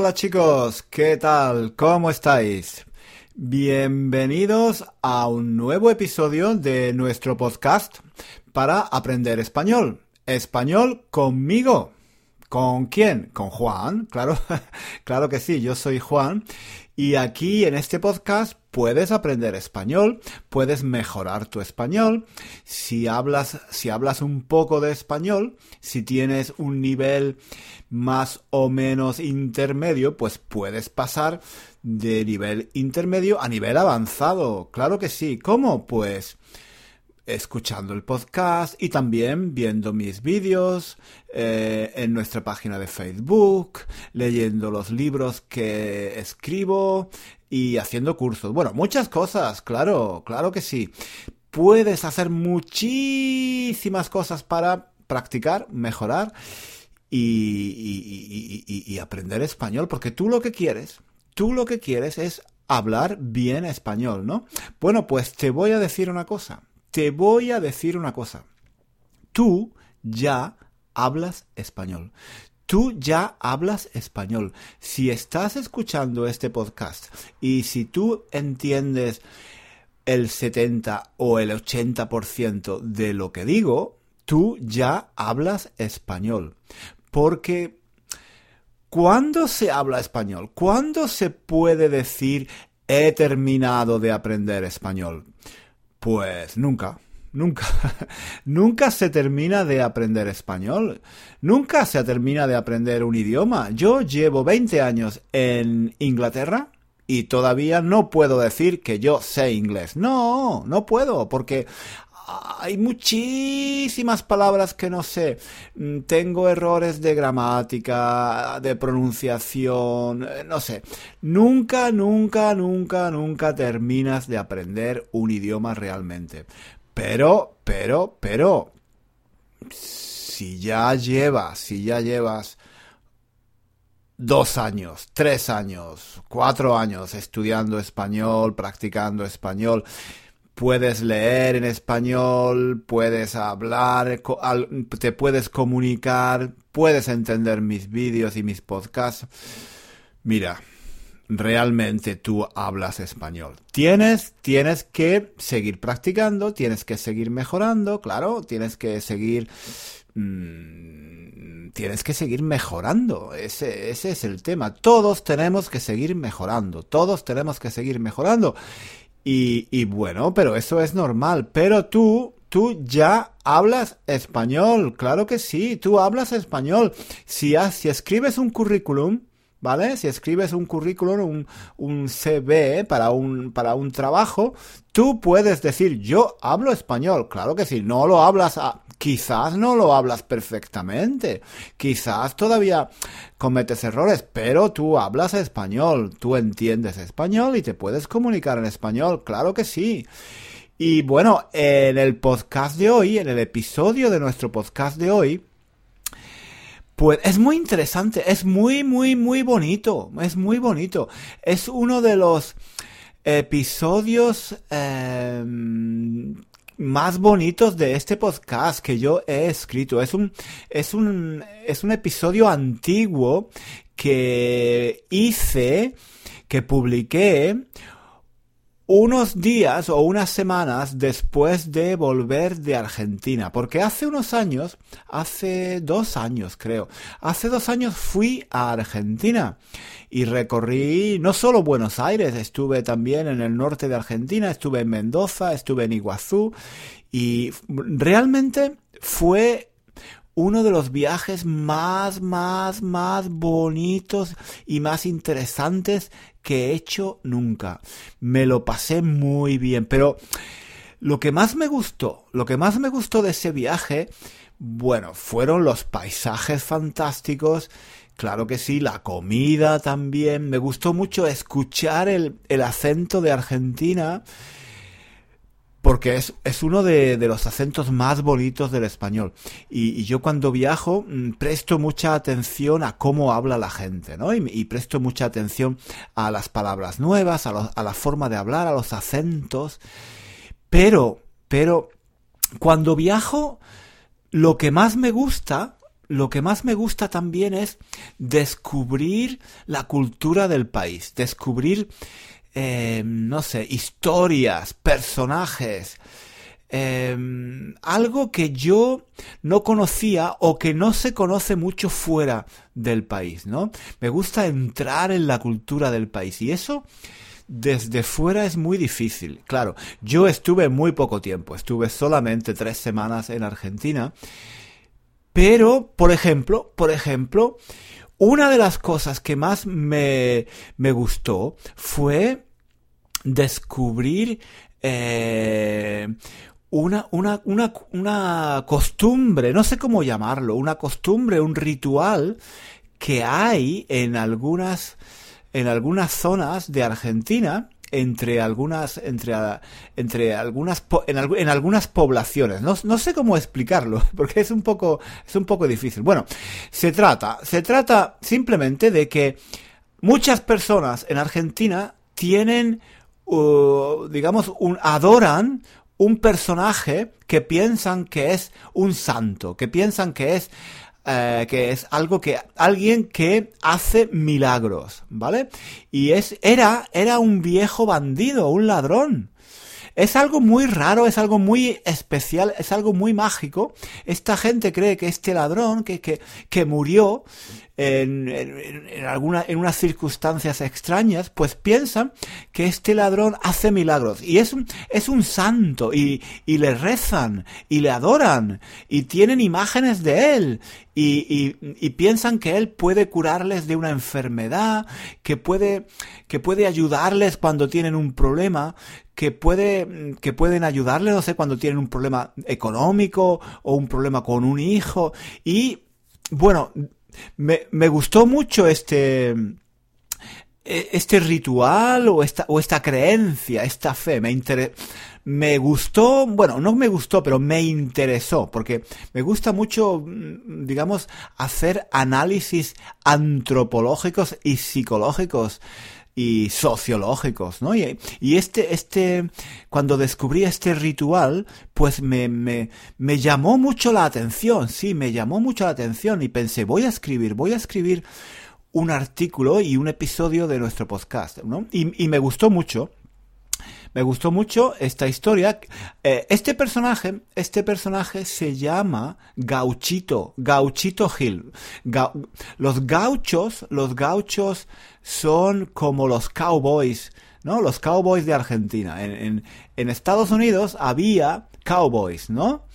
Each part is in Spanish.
Hola chicos, ¿qué tal? ¿Cómo estáis? Bienvenidos a un nuevo episodio de nuestro podcast para aprender español. Español conmigo. ¿Con quién? Con Juan, claro, claro que sí, yo soy Juan y aquí en este podcast puedes aprender español, puedes mejorar tu español. Si hablas, si hablas un poco de español, si tienes un nivel más o menos intermedio, pues puedes pasar de nivel intermedio a nivel avanzado. Claro que sí. ¿Cómo? Pues escuchando el podcast y también viendo mis vídeos eh, en nuestra página de Facebook, leyendo los libros que escribo y haciendo cursos. Bueno, muchas cosas, claro, claro que sí. Puedes hacer muchísimas cosas para practicar, mejorar y, y aprender español, porque tú lo que quieres, tú lo que quieres es hablar bien español, ¿no? Bueno, pues te voy a decir una cosa te voy a decir una cosa. Tú ya hablas español. Tú ya hablas español. Si estás escuchando este podcast y si tú entiendes el 70 o el 80% de lo que digo, tú ya hablas español. Porque ¿cuándo se habla español? ¿Cuándo se puede decir he terminado de aprender español? Pues nunca. Nunca, nunca se termina de aprender español. Nunca se termina de aprender un idioma. Yo llevo 20 años en Inglaterra y todavía no puedo decir que yo sé inglés. No, no puedo, porque hay muchísimas palabras que no sé. Mm, tengo errores de gramática, de pronunciación, eh, no sé. Nunca, nunca, nunca, nunca terminas de aprender un idioma realmente. Pero, pero, pero, si ya llevas, si ya llevas dos años, tres años, cuatro años estudiando español, practicando español, puedes leer en español, puedes hablar, te puedes comunicar, puedes entender mis vídeos y mis podcasts. Mira, realmente tú hablas español. Tienes, tienes que seguir practicando, tienes que seguir mejorando, claro, tienes que seguir... Mm, tienes que seguir mejorando. Ese, ese es el tema. Todos tenemos que seguir mejorando. Todos tenemos que seguir mejorando. Y, bueno, pero eso es normal. Pero tú, tú ya hablas español. Claro que sí, tú hablas español. Si, si escribes un currículum, ¿vale? Si escribes un currículum, un, un CV para un, para un trabajo, tú puedes decir, yo hablo español. Claro que sí, no lo hablas a, quizás no lo hablas perfectamente, quizás todavía cometes errores, pero tú hablas español, tú entiendes español y te puedes comunicar en español, claro que sí. Y bueno, en el podcast de hoy, en el episodio de nuestro podcast de hoy, pues es muy interesante, es muy, muy, muy bonito, es muy bonito. Es uno de los episodios em, más bonitos de este podcast que yo he escrito. Es un, es un, es un episodio antiguo que hice, que publiqué unos días o unas semanas después de volver de Argentina, porque hace unos años, hace dos años creo, hace dos años fui a Argentina y recorrí no solo Buenos Aires, estuve también en el norte de Argentina, estuve en Mendoza, estuve en Iguazú y realmente fue uno de los viajes más, más, más bonitos y más interesantes que he hecho nunca. Me lo pasé muy bien, pero lo que más me gustó, lo que más me gustó de ese viaje, bueno, fueron los paisajes fantásticos, claro que sí, la comida también, me gustó mucho escuchar el, el acento de Argentina, porque es, es uno de, de, los acentos más bonitos del español. Y, yo cuando viajo mm, presto mucha atención a cómo habla la gente, ¿no? Y, presto mucha atención a las palabras nuevas, a, a la forma de hablar, a los acentos. Pero, pero, cuando viajo, lo que más me gusta lo que más me gusta también es descubrir la cultura del país, descubrir, eh, no sé, historias, personajes, eh, algo que yo no conocía o que no se conoce mucho fuera del país, ¿no? Me gusta entrar en la cultura del país y eso desde fuera es muy difícil. Claro, yo estuve muy poco tiempo, estuve solamente tres semanas en Argentina pero, por ejemplo, por ejemplo, una de las cosas que más me, me gustó fue descubrir eh, una, una, una, una costumbre, no sé cómo llamarlo, una costumbre, un ritual que hay en algunas, en algunas zonas de Argentina entre algunas entre entre algunas en, algunas poblaciones. No, no, sé cómo explicarlo porque es un poco es un poco difícil. Bueno se trata se trata simplemente de que muchas personas en Argentina tienen uh, digamos adoran un personaje que piensan que es un santo que piensan que es eh, que es algo que alguien que hace milagros, ¿vale? Y es era era un viejo bandido, un ladrón. Es algo muy raro, es algo muy especial, es algo muy mágico. Esta gente cree que este ladrón que, que, que murió en, en, alguna, en unas circunstancias extrañas, pues piensan que este ladrón hace milagros. Y es un, es un santo, y, y le rezan, y le adoran, y tienen imágenes de él, y, y, y, piensan que él puede curarles de una enfermedad, que puede, que puede ayudarles cuando tienen un problema, que puede, que pueden ayudarles, no sé, cuando tienen un problema económico o un problema con un hijo. Y, bueno, me, me gustó mucho este e, este ritual o esta, o esta creencia, esta fe, me me gustó, bueno, no me gustó, pero me interesó, porque me gusta mucho, mm, digamos, hacer análisis antropológicos y psicológicos y sociológicos, ¿no? Y, este, este, cuando descubrí este ritual, pues me, me, me llamó mucho la atención, sí, me llamó mucho la atención y pensé, voy a escribir, voy a escribir un artículo y un episodio de nuestro podcast, ¿no? Y, y me gustó mucho me gustó mucho esta historia. Eh, este personaje, este personaje se llama Gauchito, Gauchito Gil. los gauchos, los gauchos son como los cowboys, ¿no? Los cowboys de Argentina. En, Estados Unidos había cowboys, ¿no?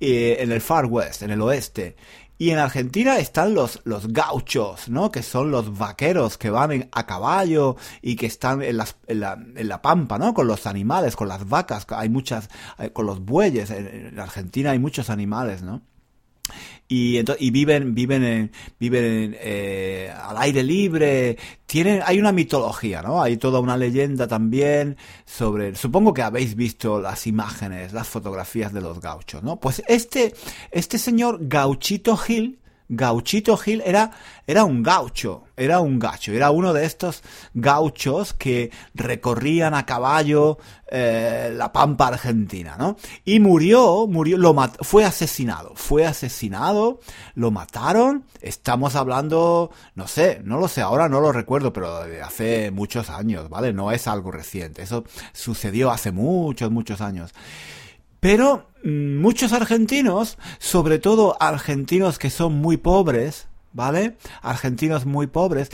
Eh, en el Far West, en el oeste. Y en Argentina están los, los gauchos, ¿no? Que son los vaqueros que van a caballo y que están en, las, en, la, en la pampa, ¿no? Con los animales, con las vacas, hay muchas, con los bueyes. En, Argentina hay muchos animales, ¿no? Y, y viven viven en, viven eh, al aire libre. Tienen hay una mitología no hay toda una leyenda también sobre supongo que habéis visto las imágenes las fotografías de los gauchos no pues este este señor Gauchito Gil Gauchito Gil era, era un gaucho, era un gacho, era uno de estos gauchos que recorrían a caballo eh, la pampa argentina, ¿no? Y murió, murió, lo fue asesinado, fue asesinado, lo mataron, estamos hablando, no sé, no lo sé, ahora no lo recuerdo, pero hace muchos años, ¿vale? No es algo reciente, eso sucedió hace muchos, muchos años. Pero mm, muchos argentinos, sobre todo argentinos que son muy pobres, ¿vale? Argentinos muy pobres,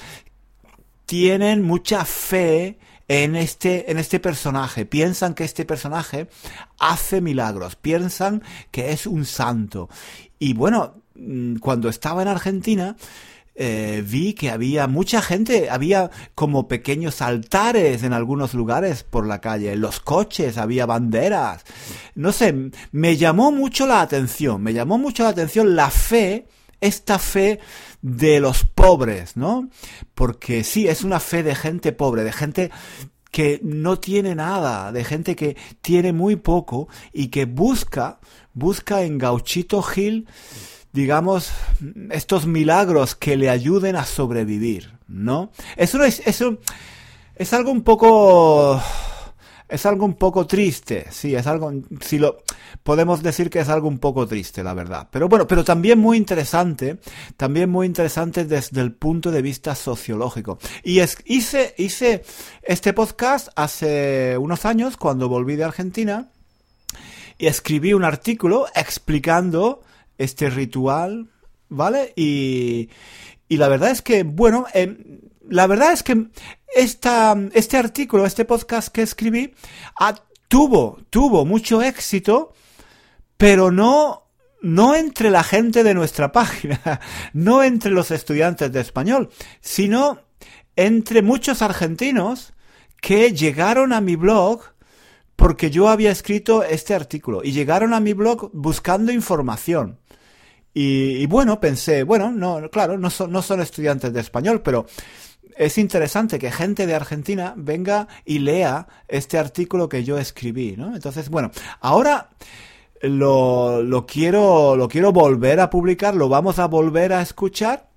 tienen mucha fe en este, en este personaje. Piensan que este personaje hace milagros. Piensan que es un santo. Y bueno, mm, cuando estaba en Argentina, eh, vi que había mucha gente, había como pequeños altares en algunos lugares por la calle, los coches había banderas. No sé, me llamó mucho la atención, me llamó mucho la atención la fe, esta fe de los pobres, ¿no? Porque sí, es una fe de gente pobre, de gente que no tiene nada, de gente que tiene muy poco y que busca, busca en Gauchito Gil digamos, estos milagros que le ayuden a sobrevivir, ¿no? Eso es, eso es algo un poco, es algo un poco triste, sí, es algo, si lo, podemos decir que es algo un poco triste, la verdad. Pero bueno, pero también muy interesante, también muy interesante desde el punto de vista sociológico. Y es, hice, hice este podcast hace unos años, cuando volví de Argentina, y escribí un artículo explicando este ritual, ¿vale? Y, y la verdad es que, bueno, eh, la verdad es que esta, este artículo, este podcast que escribí, tuvo, tuvo mucho éxito, pero no, no entre la gente de nuestra página, no entre los estudiantes de español, sino entre muchos argentinos que llegaron a mi blog porque yo había escrito este artículo y llegaron a mi blog buscando información. Y, bueno, pensé, bueno, no, claro, no son, no son estudiantes de español, pero es interesante que gente de Argentina venga y lea este artículo que yo escribí, ¿no? Entonces, bueno, ahora lo, lo quiero, lo quiero volver a publicar, lo vamos a volver a escuchar.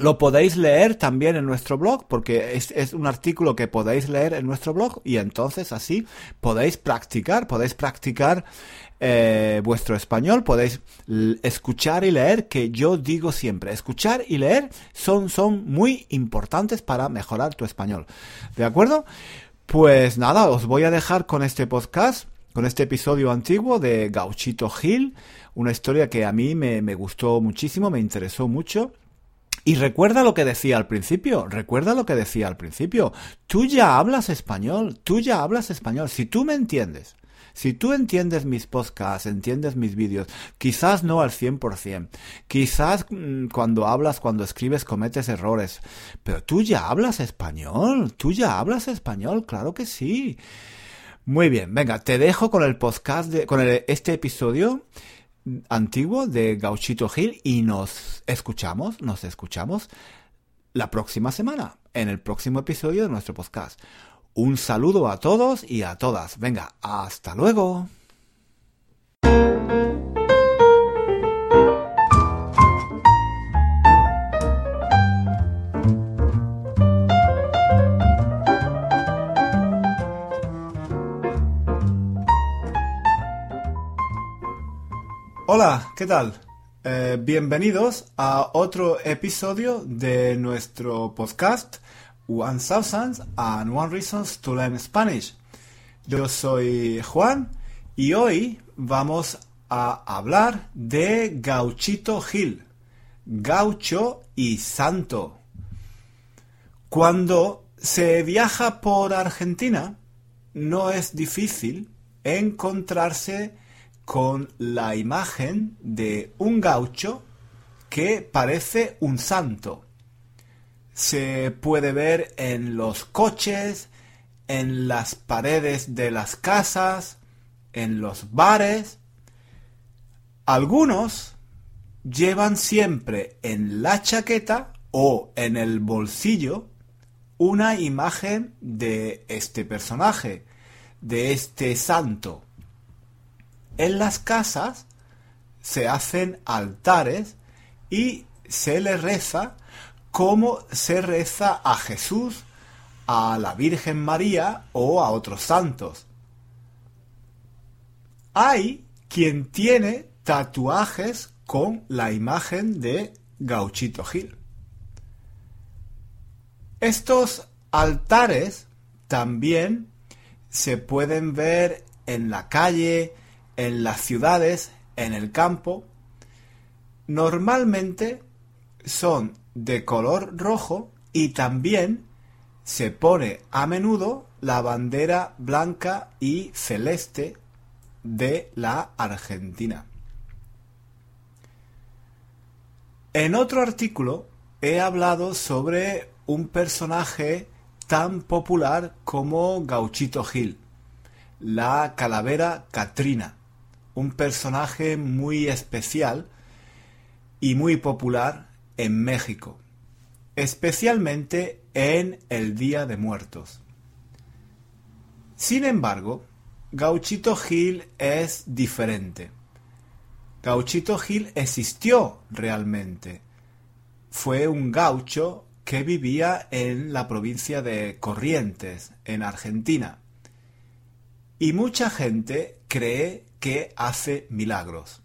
Lo podéis leer también en nuestro blog, porque es, un artículo que podéis leer en nuestro blog y entonces así podéis practicar, podéis practicar eh, vuestro español, podéis escuchar y leer, que yo digo siempre, escuchar y leer son, son muy importantes para mejorar tu español. ¿De acuerdo? Pues nada, os voy a dejar con este podcast, con este episodio antiguo de Gauchito Gil, una historia que a mí me, me gustó muchísimo, me interesó mucho. Y recuerda lo que decía al principio, recuerda lo que decía al principio. Tú ya hablas español, tú ya hablas español. Si tú me entiendes, si tú entiendes mis podcasts, entiendes mis vídeos, quizás no al 100%, quizás mm, cuando hablas, cuando escribes cometes errores, pero tú ya hablas español, tú ya hablas español, claro que sí. Muy bien, venga, te dejo con el podcast, de, con este episodio antiguo de Gauchito Gil y nos escuchamos, nos escuchamos la próxima semana, en el próximo episodio de nuestro podcast. Un saludo a todos y a todas. Venga, hasta luego. Hola, ¿qué tal? Eh, bienvenidos a otro episodio de nuestro podcast One Thousand and One Reasons to Learn Spanish. Yo soy Juan y hoy vamos a hablar de Gauchito Gil, gaucho y santo. Cuando se viaja por Argentina, no es difícil encontrarse con la imagen de un gaucho que parece un santo se puede ver en los coches, en las paredes de las casas, en los bares. Algunos llevan siempre en la chaqueta o en el bolsillo una imagen de este personaje, de este santo. En las casas se hacen altares y se le reza cómo se reza a Jesús, a la Virgen María o a otros santos. Hay quien tiene tatuajes con la imagen de Gauchito Gil. Estos altares también se pueden ver en la calle, en las ciudades, en el campo. Normalmente son de color rojo y también se pone a menudo la bandera blanca y celeste de la Argentina. En otro artículo he hablado sobre un personaje tan popular como Gauchito Gil, la calavera Katrina, un personaje muy especial y muy popular en México, especialmente en el Día de Muertos. Sin embargo, Gauchito Gil es diferente. Gauchito Gil existió realmente. Fue un gaucho que vivía en la provincia de Corrientes, en Argentina. y mucha gente cree que hace milagros.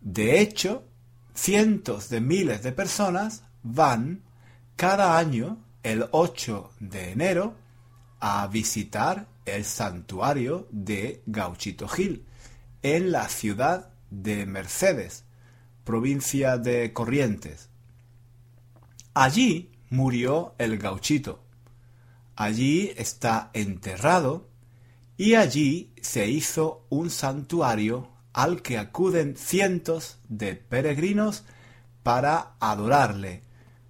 De hecho, cientos de miles de personas van cada año el 8 de enero a visitar el santuario de Gauchito Gil en la ciudad de Mercedes, provincia de Corrientes. Allí murió el gauchito. Allí está enterrado y allí se hizo un santuario al que acuden cientos de peregrinos para adorarle,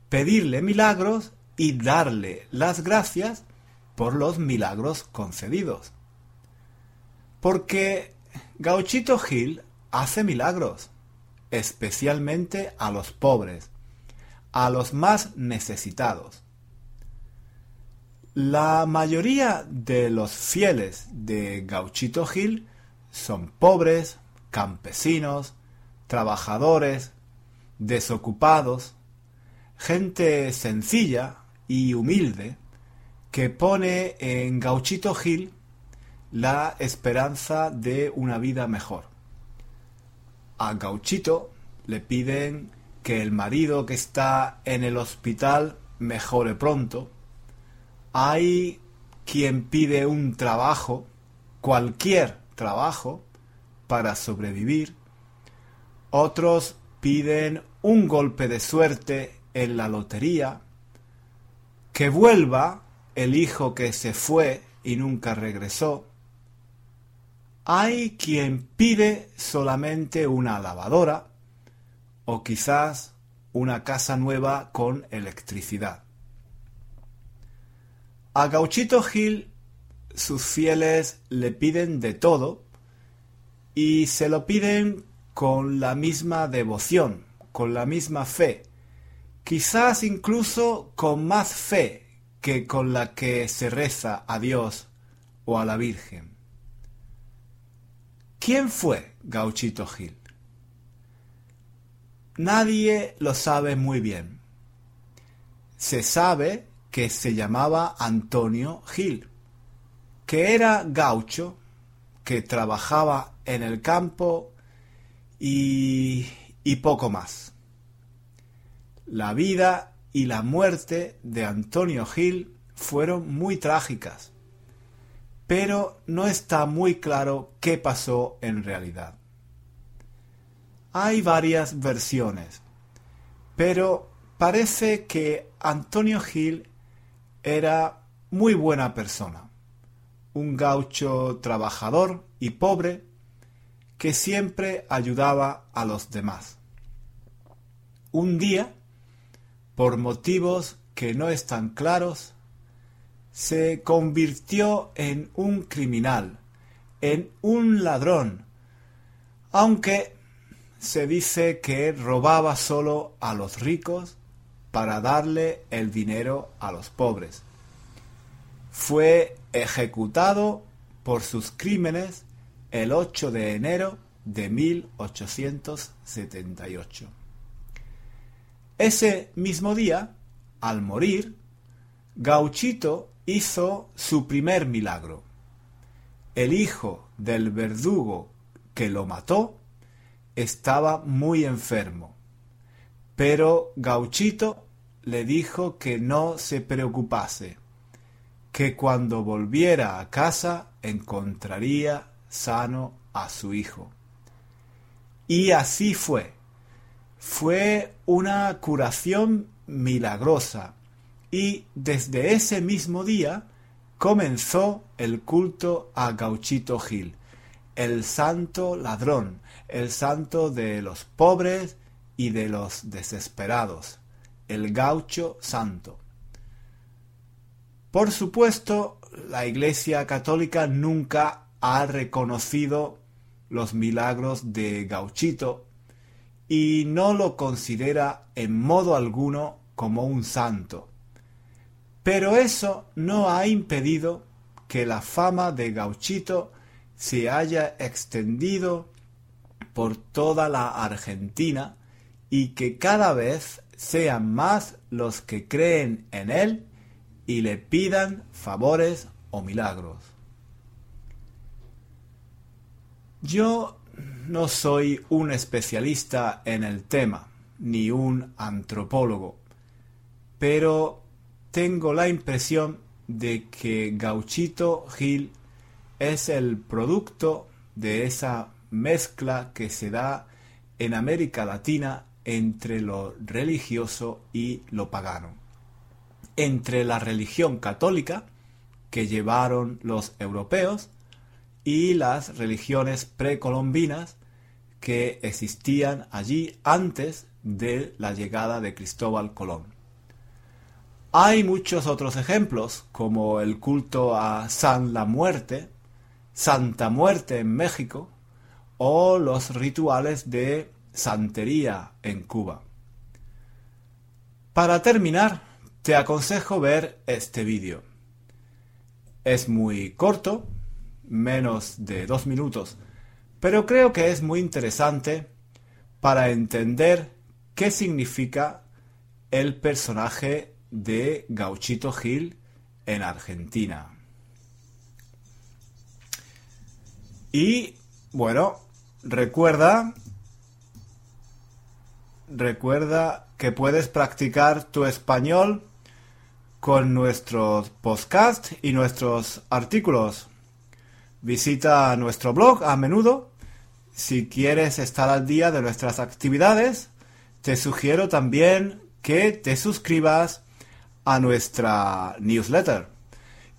pedirle milagros y darle las gracias por los milagros concedidos. Porque Gauchito Gil hace milagros, especialmente a los pobres, a los más necesitados. La mayoría de los fieles de Gauchito Gil son pobres, campesinos, trabajadores, desocupados, gente sencilla y humilde que pone en Gauchito Gil la esperanza de una vida mejor. A Gauchito le piden que el marido que está en el hospital mejore pronto, hay quien pide un trabajo, cualquier trabajo, para sobrevivir. Otros piden un golpe de suerte en la lotería. Que vuelva el hijo que se fue y nunca regresó. Hay quien pide solamente una lavadora o quizás una casa nueva con electricidad. A Gauchito Gil sus fieles le piden de todo y se lo piden con la misma devoción, con la misma fe, quizás incluso con más fe que con la que se reza a Dios o a la Virgen. ¿Quién fue Gauchito Gil? Nadie lo sabe muy bien. Se sabe que se llamaba Antonio Gil, que era gaucho, que trabajaba en el campo y, y poco más. La vida y la muerte de Antonio Gil fueron muy trágicas, pero no está muy claro qué pasó en realidad. Hay varias versiones, pero parece que Antonio Gil era muy buena persona, un gaucho trabajador y pobre que siempre ayudaba a los demás. Un día, por motivos que no están claros, se convirtió en un criminal, en un ladrón, aunque se dice que robaba solo a los ricos para darle el dinero a los pobres. Fue ejecutado por sus crímenes el 8 de enero de 1878. Ese mismo día, al morir, Gauchito hizo su primer milagro. El hijo del verdugo que lo mató estaba muy enfermo, pero Gauchito le dijo que no se preocupase, que cuando volviera a casa encontraría sano a su hijo. Y así fue. Fue una curación milagrosa y desde ese mismo día comenzó el culto a Gauchito Gil, el santo ladrón, el santo de los pobres y de los desesperados el gaucho santo. Por supuesto, la Iglesia Católica nunca ha reconocido los milagros de Gauchito y no lo considera en modo alguno como un santo. Pero eso no ha impedido que la fama de Gauchito se haya extendido por toda la Argentina y que cada vez sean más los que creen en Él y le pidan favores o milagros. Yo no soy un especialista en el tema, ni un antropólogo, pero tengo la impresión de que Gauchito Gil es el producto de esa mezcla que se da en América Latina entre lo religioso y lo pagano, entre la religión católica que llevaron los europeos y las religiones precolombinas que existían allí antes de la llegada de Cristóbal Colón. Hay muchos otros ejemplos, como el culto a San la Muerte, Santa Muerte en México, o los rituales de santería en Cuba. Para terminar, te aconsejo ver este vídeo. Es muy corto, menos de dos minutos, pero creo que es muy interesante para entender qué significa el personaje de Gauchito Gil en Argentina. Y bueno, recuerda recuerda que puedes practicar tu español con nuestros podcasts y nuestros artículos. Visita nuestro blog a menudo. Si quieres estar al día de nuestras actividades, te sugiero también que te suscribas a nuestra newsletter.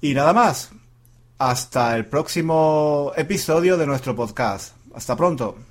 Y nada más. Hasta el próximo episodio de nuestro podcast. Hasta pronto.